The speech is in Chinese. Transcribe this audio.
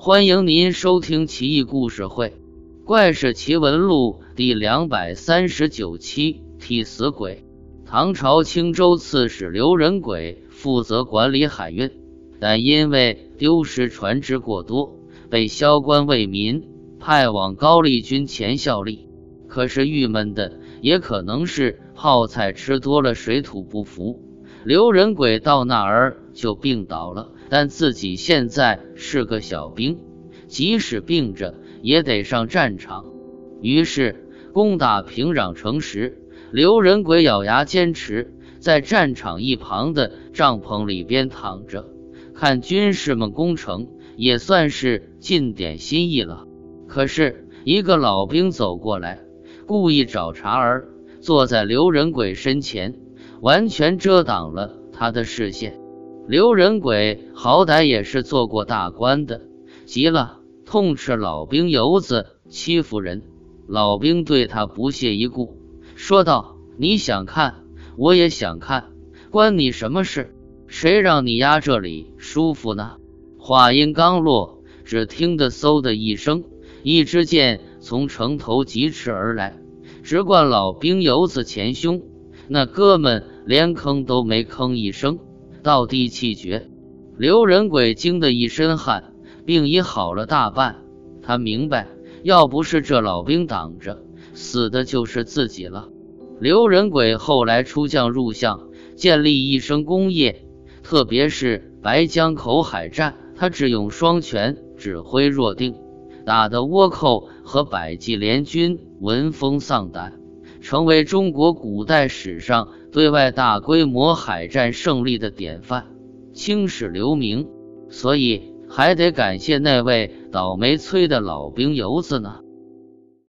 欢迎您收听《奇异故事会·怪事奇闻录》第两百三十九期。替死鬼。唐朝青州刺史刘仁轨负责管理海运，但因为丢失船只过多，被萧关为民派往高丽军前效力。可是郁闷的也可能是泡菜吃多了，水土不服。刘仁轨到那儿就病倒了。但自己现在是个小兵，即使病着也得上战场。于是攻打平壤城时，刘仁轨咬牙坚持在战场一旁的帐篷里边躺着，看军士们攻城，也算是尽点心意了。可是一个老兵走过来，故意找茬儿，坐在刘仁轨身前，完全遮挡了他的视线。刘仁轨好歹也是做过大官的，急了，痛斥老兵油子欺负人。老兵对他不屑一顾，说道：“你想看，我也想看，关你什么事？谁让你压这里舒服呢？”话音刚落，只听得嗖的一声，一支箭从城头疾驰而来，直贯老兵油子前胸。那哥们连吭都没吭一声。到地气绝，刘仁轨惊得一身汗，病已好了大半。他明白，要不是这老兵挡着，死的就是自己了。刘仁轨后来出将入相，建立一生功业，特别是白江口海战，他智勇双全指挥若定，打得倭寇和百济联军闻风丧胆，成为中国古代史上。对外大规模海战胜利的典范，青史留名，所以还得感谢那位倒霉催的老兵游子呢。